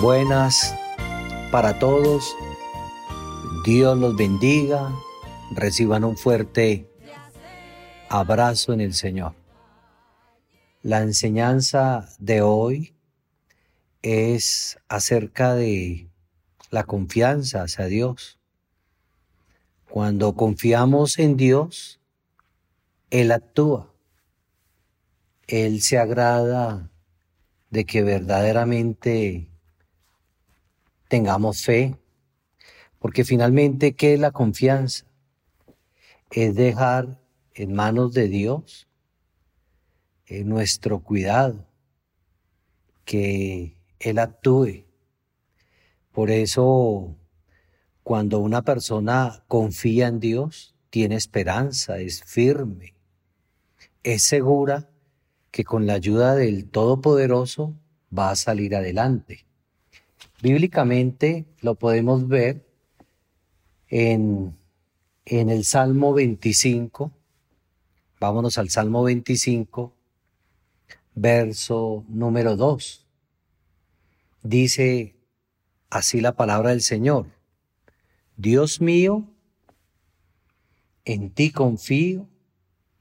Buenas para todos. Dios los bendiga. Reciban un fuerte abrazo en el Señor. La enseñanza de hoy es acerca de la confianza hacia Dios. Cuando confiamos en Dios, Él actúa. Él se agrada de que verdaderamente tengamos fe, porque finalmente, ¿qué es la confianza? Es dejar en manos de Dios en nuestro cuidado, que Él actúe. Por eso, cuando una persona confía en Dios, tiene esperanza, es firme, es segura que con la ayuda del Todopoderoso va a salir adelante. Bíblicamente lo podemos ver en, en el Salmo 25. Vámonos al Salmo 25, verso número 2. Dice así la palabra del Señor. Dios mío, en ti confío,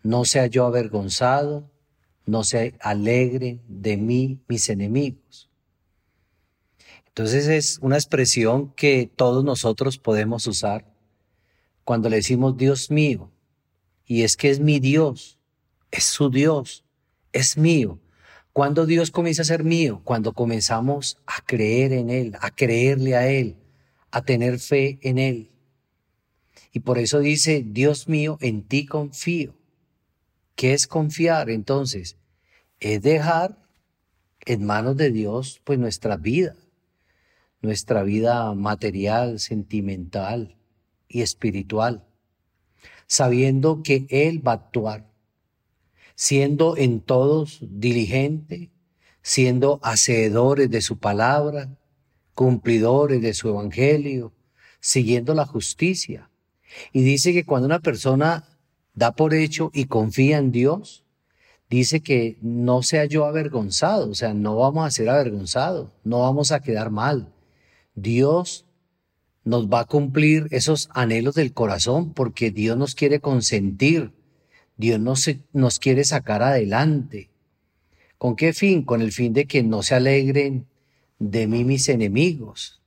no sea yo avergonzado, no se alegren de mí mis enemigos. Entonces es una expresión que todos nosotros podemos usar cuando le decimos Dios mío. Y es que es mi Dios, es su Dios, es mío. Cuando Dios comienza a ser mío, cuando comenzamos a creer en Él, a creerle a Él, a tener fe en Él. Y por eso dice, Dios mío, en ti confío. ¿Qué es confiar entonces? Es dejar en manos de Dios pues nuestra vida nuestra vida material, sentimental y espiritual, sabiendo que Él va a actuar, siendo en todos diligente, siendo hacedores de su palabra, cumplidores de su evangelio, siguiendo la justicia. Y dice que cuando una persona da por hecho y confía en Dios, dice que no sea yo avergonzado, o sea, no vamos a ser avergonzados, no vamos a quedar mal, Dios nos va a cumplir esos anhelos del corazón porque Dios nos quiere consentir, Dios nos, nos quiere sacar adelante. ¿Con qué fin? Con el fin de que no se alegren de mí mis enemigos.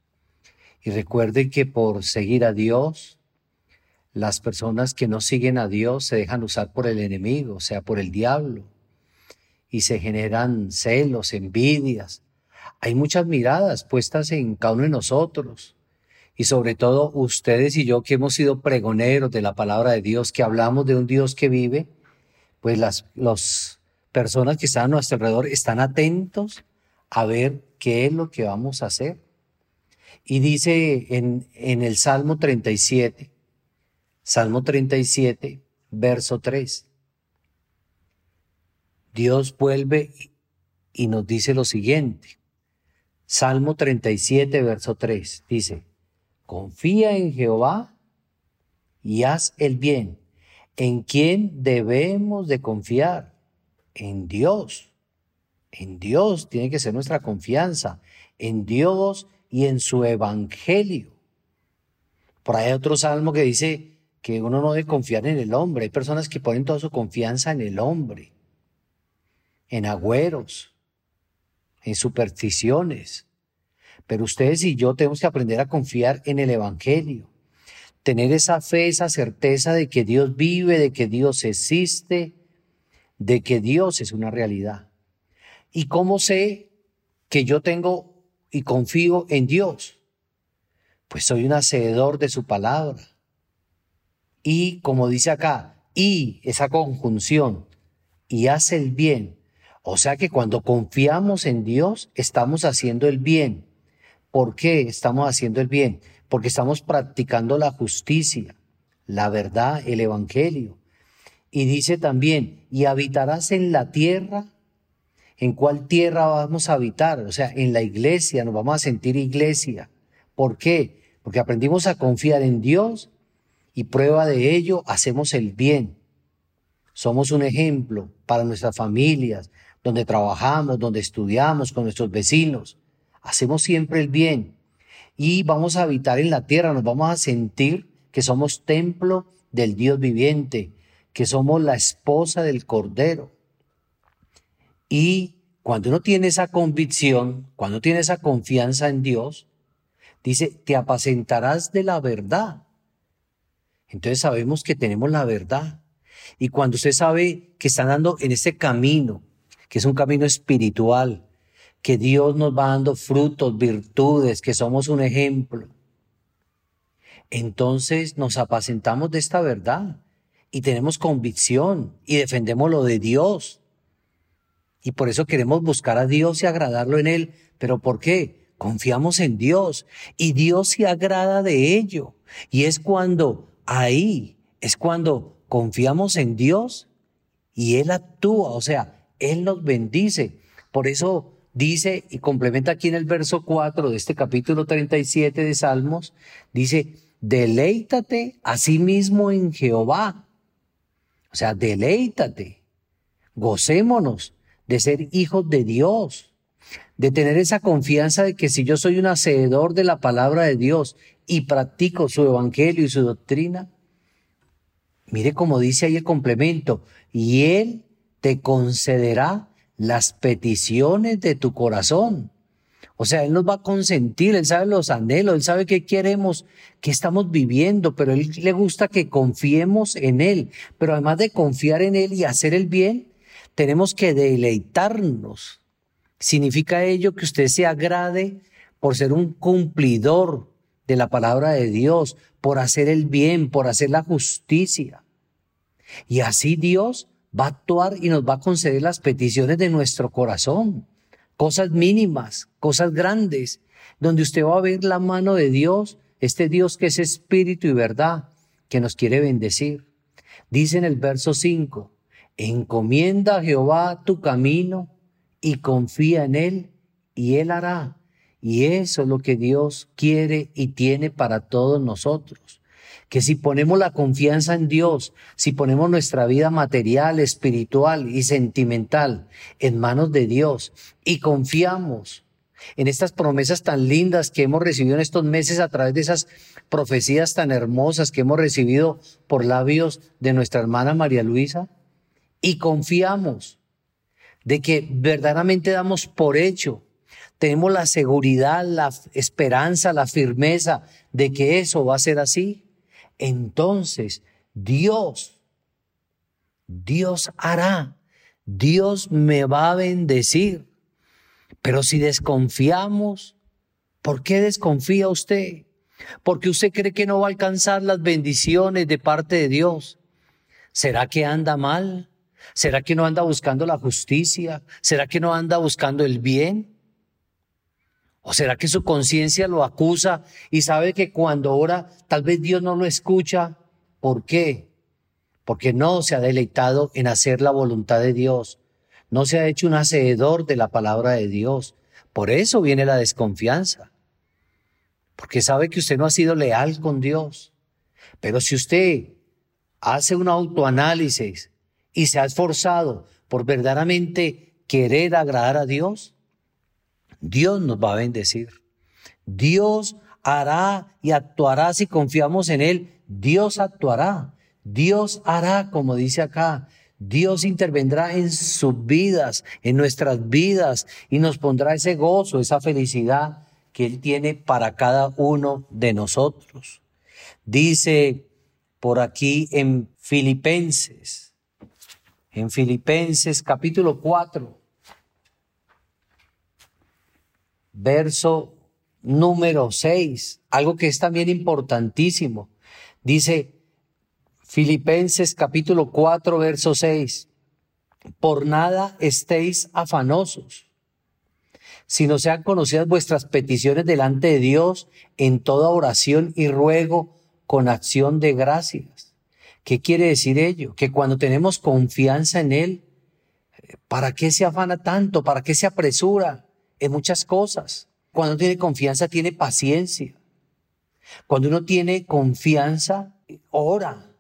Y recuerden que por seguir a Dios, las personas que no siguen a Dios se dejan usar por el enemigo, o sea, por el diablo, y se generan celos, envidias, hay muchas miradas puestas en cada uno de nosotros. Y sobre todo ustedes y yo que hemos sido pregoneros de la palabra de Dios, que hablamos de un Dios que vive, pues las personas que están a nuestro alrededor están atentos a ver qué es lo que vamos a hacer. Y dice en, en el Salmo 37, Salmo 37, verso 3, Dios vuelve y nos dice lo siguiente, Salmo 37, verso 3 dice, confía en Jehová y haz el bien. ¿En quién debemos de confiar? En Dios. En Dios tiene que ser nuestra confianza. En Dios y en su evangelio. Por ahí hay otro salmo que dice que uno no debe confiar en el hombre. Hay personas que ponen toda su confianza en el hombre, en agüeros, en supersticiones. Pero ustedes y yo tenemos que aprender a confiar en el Evangelio, tener esa fe, esa certeza de que Dios vive, de que Dios existe, de que Dios es una realidad. ¿Y cómo sé que yo tengo y confío en Dios? Pues soy un hacedor de su palabra. Y como dice acá, y esa conjunción, y hace el bien, o sea que cuando confiamos en Dios, estamos haciendo el bien. ¿Por qué estamos haciendo el bien? Porque estamos practicando la justicia, la verdad, el Evangelio. Y dice también, y habitarás en la tierra. ¿En cuál tierra vamos a habitar? O sea, en la iglesia, nos vamos a sentir iglesia. ¿Por qué? Porque aprendimos a confiar en Dios y prueba de ello hacemos el bien. Somos un ejemplo para nuestras familias, donde trabajamos, donde estudiamos, con nuestros vecinos. hacemos siempre el bien y vamos a habitar en la tierra, nos vamos a sentir que somos templo del Dios viviente, que somos la esposa del Cordero. Y cuando uno tiene esa convicción, cuando tiene esa confianza en Dios, dice, te apacentarás de la verdad. Entonces sabemos que tenemos la verdad. Y cuando usted sabe que está andando en ese camino, que es un camino espiritual, que Dios nos va dando frutos, virtudes, que somos un ejemplo, entonces nos apacentamos de esta verdad y tenemos convicción y defendemos lo de Dios. Y por eso queremos buscar a Dios y agradarlo en Él. ¿Pero por qué? Confiamos en Dios y Dios se agrada de ello. Y es cuando ahí, es cuando confiamos en Dios y Él actúa, o sea, Él nos bendice. Por eso dice y complementa aquí en el verso 4 de este capítulo 37 de Salmos, dice, deleítate a sí mismo en Jehová. O sea, deleítate, gocémonos de ser hijos de Dios, de tener esa confianza de que si yo soy un hacedor de la palabra de Dios y practico su evangelio y su doctrina, mire como dice ahí el complemento, y Él te concederá las peticiones de tu corazón. O sea, Él nos va a consentir, Él sabe los anhelos, Él sabe qué queremos, qué estamos viviendo, pero Él le gusta que confiemos en Él. Pero además de confiar en Él y hacer el bien, tenemos que deleitarnos. Significa ello que usted se agrade por ser un cumplidor de la palabra de Dios, por hacer el bien, por hacer la justicia. Y así Dios va a actuar y nos va a conceder las peticiones de nuestro corazón, cosas mínimas, cosas grandes, donde usted va a ver la mano de Dios, este Dios que es espíritu y verdad, que nos quiere bendecir. Dice en el verso 5, encomienda a Jehová tu camino y confía en Él y Él hará. Y eso es lo que Dios quiere y tiene para todos nosotros que si ponemos la confianza en Dios, si ponemos nuestra vida material, espiritual y sentimental en manos de Dios y confiamos en estas promesas tan lindas que hemos recibido en estos meses a través de esas profecías tan hermosas que hemos recibido por labios de nuestra hermana María Luisa, y confiamos de que verdaderamente damos por hecho tenemos la seguridad, la esperanza, la firmeza de que eso va a ser así entonces Dios, Dios hará, Dios me va a bendecir. Pero si desconfiamos, ¿por qué desconfía usted? Porque usted cree que no va a alcanzar las bendiciones de parte de Dios. ¿Será que anda mal? ¿Será que no anda buscando la justicia? ¿Será que no anda buscando el bien? ¿O será que su conciencia lo acusa y sabe que cuando ora tal vez Dios no lo escucha? ¿Por qué? Porque no se ha deleitado en hacer la voluntad de Dios. No se ha hecho un hacedor de la palabra de Dios. Por eso viene la desconfianza. Porque sabe que usted no ha sido leal con Dios. Pero si usted hace un autoanálisis y se ha esforzado por verdaderamente querer agradar a Dios, Dios nos va a bendecir. Dios hará y actuará si confiamos en Él. Dios actuará. Dios hará, como dice acá. Dios intervendrá en sus vidas, en nuestras vidas, y nos pondrá ese gozo, esa felicidad que Él tiene para cada uno de nosotros. Dice por aquí en Filipenses, en Filipenses capítulo 4, verso número 6, algo que es también importantísimo. Dice Filipenses capítulo 4, verso 6, por nada estéis afanosos, sino sean conocidas vuestras peticiones delante de Dios en toda oración y ruego con acción de gracias. ¿Qué quiere decir ello? Que cuando tenemos confianza en Él, ¿para qué se afana tanto? ¿Para qué se apresura? En muchas cosas. Cuando tiene confianza, tiene paciencia. Cuando uno tiene confianza, ora,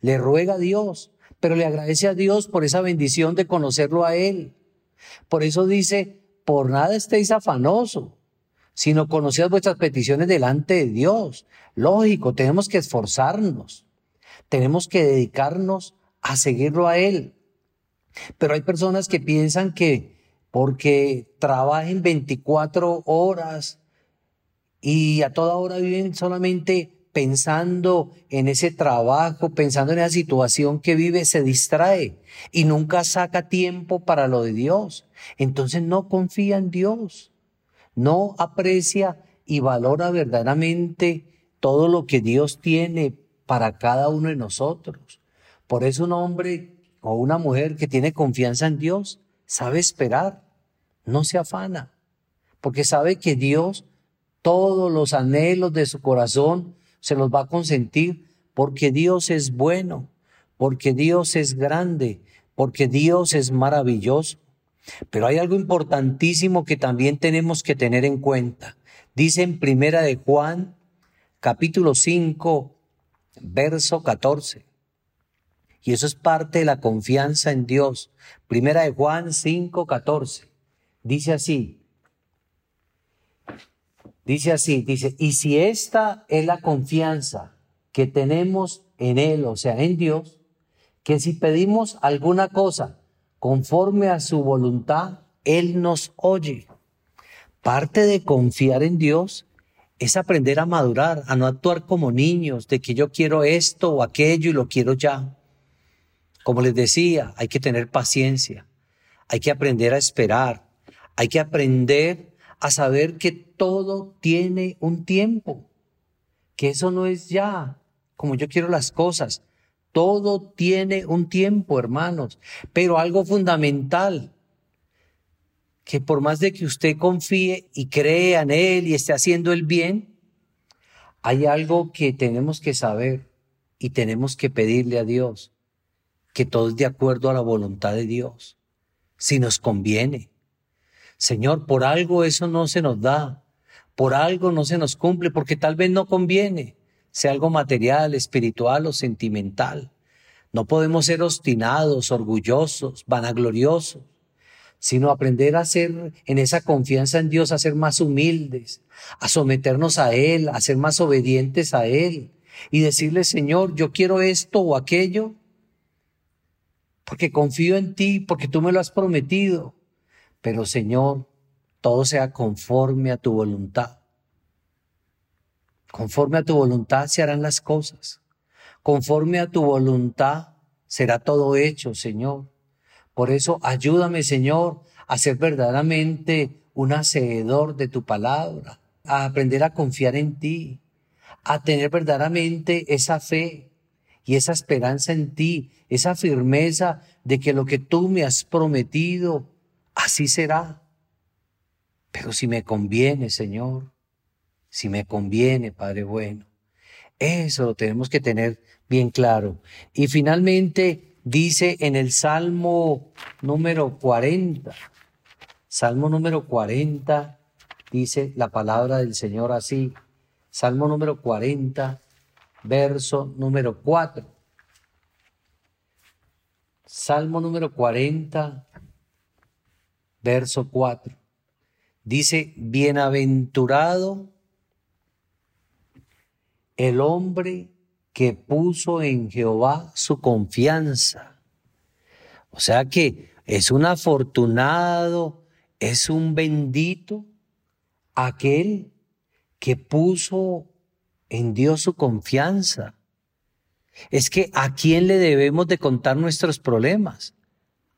le ruega a Dios, pero le agradece a Dios por esa bendición de conocerlo a Él. Por eso dice, por nada estéis afanosos, sino conoced vuestras peticiones delante de Dios. Lógico, tenemos que esforzarnos, tenemos que dedicarnos a seguirlo a Él. Pero hay personas que piensan que porque trabajen 24 horas y a toda hora viven solamente pensando en ese trabajo, pensando en esa situación que vive, se distrae y nunca saca tiempo para lo de Dios. Entonces no confía en Dios, no aprecia y valora verdaderamente todo lo que Dios tiene para cada uno de nosotros. Por eso un hombre o una mujer que tiene confianza en Dios sabe esperar, no se afana, porque sabe que Dios todos los anhelos de su corazón se los va a consentir porque Dios es bueno, porque Dios es grande, porque Dios es maravilloso. Pero hay algo importantísimo que también tenemos que tener en cuenta. Dice en Primera de Juan, capítulo 5, verso 14. Y eso es parte de la confianza en Dios. Primera de Juan 5, 14. Dice así, Dice así, dice, y si esta es la confianza que tenemos en Él, o sea, en Dios, que si pedimos alguna cosa conforme a su voluntad, Él nos oye. Parte de confiar en Dios es aprender a madurar, a no actuar como niños, de que yo quiero esto o aquello y lo quiero ya. Como les decía, hay que tener paciencia, hay que aprender a esperar, hay que aprender a saber que todo tiene un tiempo, que eso no es ya como yo quiero las cosas. Todo tiene un tiempo, hermanos, pero algo fundamental, que por más de que usted confíe y crea en Él y esté haciendo el bien, hay algo que tenemos que saber y tenemos que pedirle a Dios, que todo es de acuerdo a la voluntad de Dios, si nos conviene. Señor, por algo eso no se nos da, por algo no se nos cumple, porque tal vez no conviene, sea algo material, espiritual o sentimental. No podemos ser obstinados, orgullosos, vanagloriosos, sino aprender a ser en esa confianza en Dios, a ser más humildes, a someternos a Él, a ser más obedientes a Él y decirle, Señor, yo quiero esto o aquello, porque confío en ti, porque tú me lo has prometido. Pero Señor, todo sea conforme a tu voluntad. Conforme a tu voluntad se harán las cosas. Conforme a tu voluntad será todo hecho, Señor. Por eso ayúdame, Señor, a ser verdaderamente un hacedor de tu palabra, a aprender a confiar en ti, a tener verdaderamente esa fe y esa esperanza en ti, esa firmeza de que lo que tú me has prometido así será. Pero si me conviene, Señor, si me conviene, Padre bueno, eso lo tenemos que tener bien claro. Y finalmente dice en el Salmo número 40, Salmo número 40, dice la palabra del Señor así, Salmo número 40, verso número 4. Salmo número 40, verso 4. Dice, bienaventurado el hombre que puso en Jehová su confianza. O sea que es un afortunado, es un bendito aquel que puso en Dios su confianza. Es que a quién le debemos de contar nuestros problemas?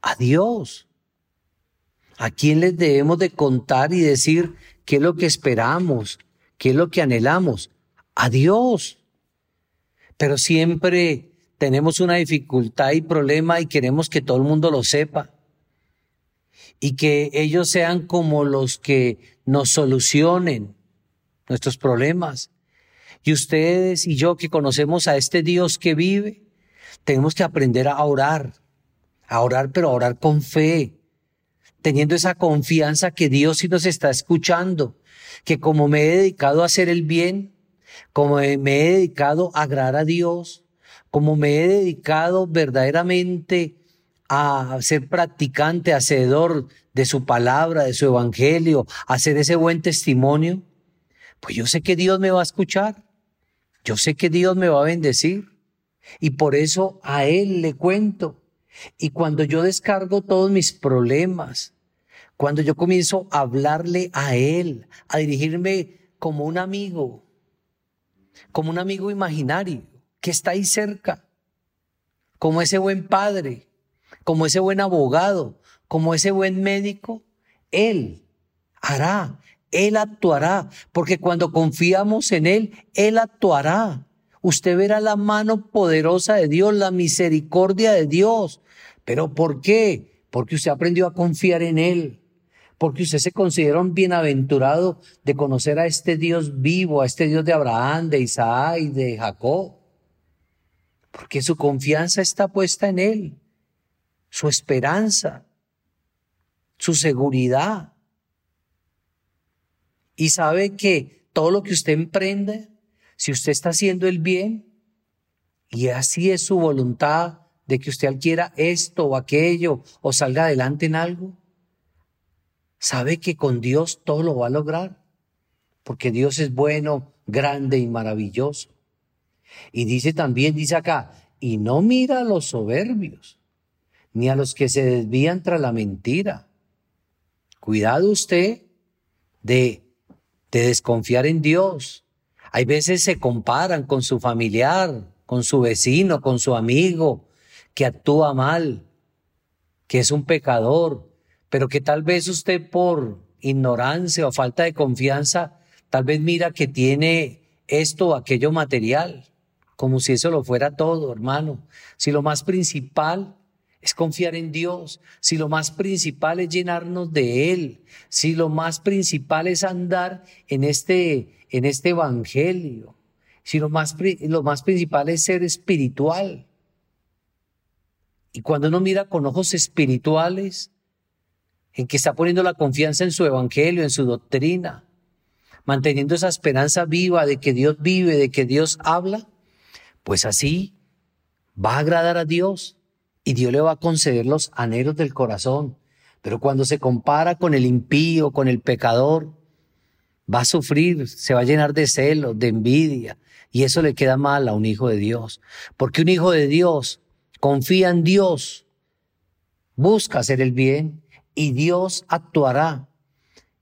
A Dios. ¿A quién les debemos de contar y decir qué es lo que esperamos, qué es lo que anhelamos? A Dios. Pero siempre tenemos una dificultad y problema y queremos que todo el mundo lo sepa. Y que ellos sean como los que nos solucionen nuestros problemas. Y ustedes y yo que conocemos a este Dios que vive, tenemos que aprender a orar, a orar, pero a orar con fe, teniendo esa confianza que Dios sí nos está escuchando, que como me he dedicado a hacer el bien, como me he dedicado a agradar a Dios, como me he dedicado verdaderamente a ser practicante, hacedor de su palabra, de su evangelio, a hacer ese buen testimonio, pues yo sé que Dios me va a escuchar, yo sé que Dios me va a bendecir y por eso a Él le cuento. Y cuando yo descargo todos mis problemas, cuando yo comienzo a hablarle a Él, a dirigirme como un amigo, como un amigo imaginario que está ahí cerca, como ese buen padre, como ese buen abogado, como ese buen médico, Él hará, Él actuará, porque cuando confiamos en Él, Él actuará. Usted verá la mano poderosa de Dios, la misericordia de Dios. ¿Pero por qué? Porque usted aprendió a confiar en Él porque usted se considera un bienaventurado de conocer a este Dios vivo, a este Dios de Abraham, de Isaac y de Jacob. Porque su confianza está puesta en Él, su esperanza, su seguridad. Y sabe que todo lo que usted emprende, si usted está haciendo el bien, y así es su voluntad de que usted quiera esto o aquello o salga adelante en algo, sabe que con Dios todo lo va a lograr, porque Dios es bueno, grande y maravilloso. Y dice también, dice acá, y no mira a los soberbios, ni a los que se desvían tras la mentira. Cuidado usted de, de desconfiar en Dios. Hay veces se comparan con su familiar, con su vecino, con su amigo, que actúa mal, que es un pecador, pero que tal vez usted por ignorancia o falta de confianza, tal vez mira que tiene esto o aquello material, como si eso lo fuera todo, hermano. Si lo más principal es confiar en Dios, si lo más principal es llenarnos de Él, si lo más principal es andar en este, en este evangelio, si lo más, lo más principal es ser espiritual. Y cuando uno mira con ojos espirituales, en que está poniendo la confianza en su evangelio, en su doctrina, manteniendo esa esperanza viva de que Dios vive, de que Dios habla, pues así va a agradar a Dios y Dios le va a conceder los anhelos del corazón. Pero cuando se compara con el impío, con el pecador, va a sufrir, se va a llenar de celos, de envidia, y eso le queda mal a un hijo de Dios. Porque un hijo de Dios confía en Dios, busca hacer el bien y Dios actuará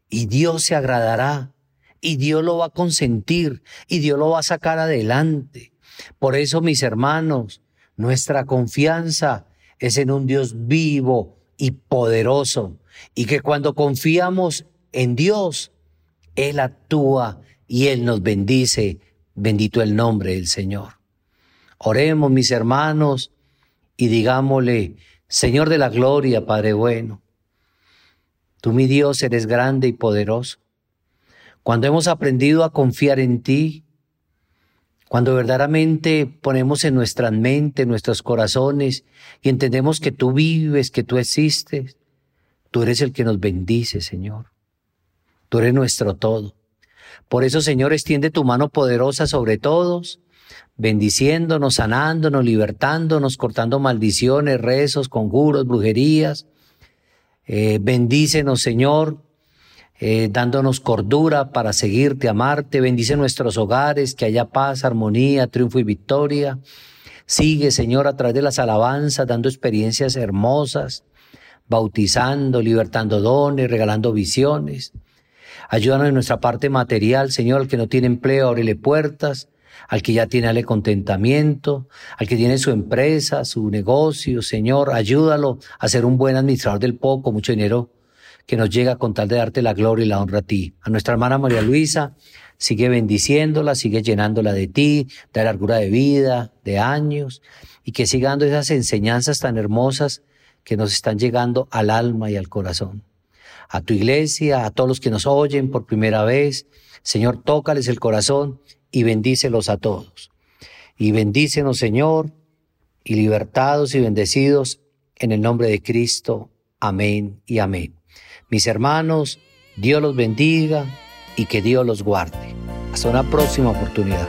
y Dios se agradará y Dios lo va a consentir y Dios lo va a sacar adelante. Por eso, mis hermanos, nuestra confianza es en un Dios vivo y poderoso y que cuando confiamos en Dios, Él actúa y Él nos bendice. Bendito el nombre del Señor. Oremos, mis hermanos, y digámosle, Señor de la gloria, Padre bueno, Tú, mi Dios, eres grande y poderoso. Cuando hemos aprendido a confiar en ti, cuando verdaderamente ponemos en nuestra mente, en nuestros corazones y entendemos que tú vives, que tú existes, tú eres el que nos bendice, Señor. Tú eres nuestro todo. Por eso, Señor, extiende tu mano poderosa sobre todos, bendiciéndonos, sanándonos, libertándonos, cortando maldiciones, rezos, conjuros, brujerías, eh, bendícenos, Señor, eh, dándonos cordura para seguirte, amarte. Bendice nuestros hogares, que haya paz, armonía, triunfo y victoria. Sigue, Señor, a través de las alabanzas, dando experiencias hermosas, bautizando, libertando dones, regalando visiones. Ayúdanos en nuestra parte material, Señor, al que no tiene empleo, ábrele puertas al que ya tiene ale contentamiento, al que tiene su empresa, su negocio, Señor, ayúdalo a ser un buen administrador del poco, mucho dinero que nos llega con tal de darte la gloria y la honra a ti. A nuestra hermana María Luisa, sigue bendiciéndola, sigue llenándola de ti, de largura de vida, de años, y que siga dando esas enseñanzas tan hermosas que nos están llegando al alma y al corazón. A tu iglesia, a todos los que nos oyen por primera vez, Señor, tócales el corazón y bendícelos a todos. Y bendícenos, Señor, y libertados y bendecidos en el nombre de Cristo. Amén y amén. Mis hermanos, Dios los bendiga y que Dios los guarde. Hasta una próxima oportunidad.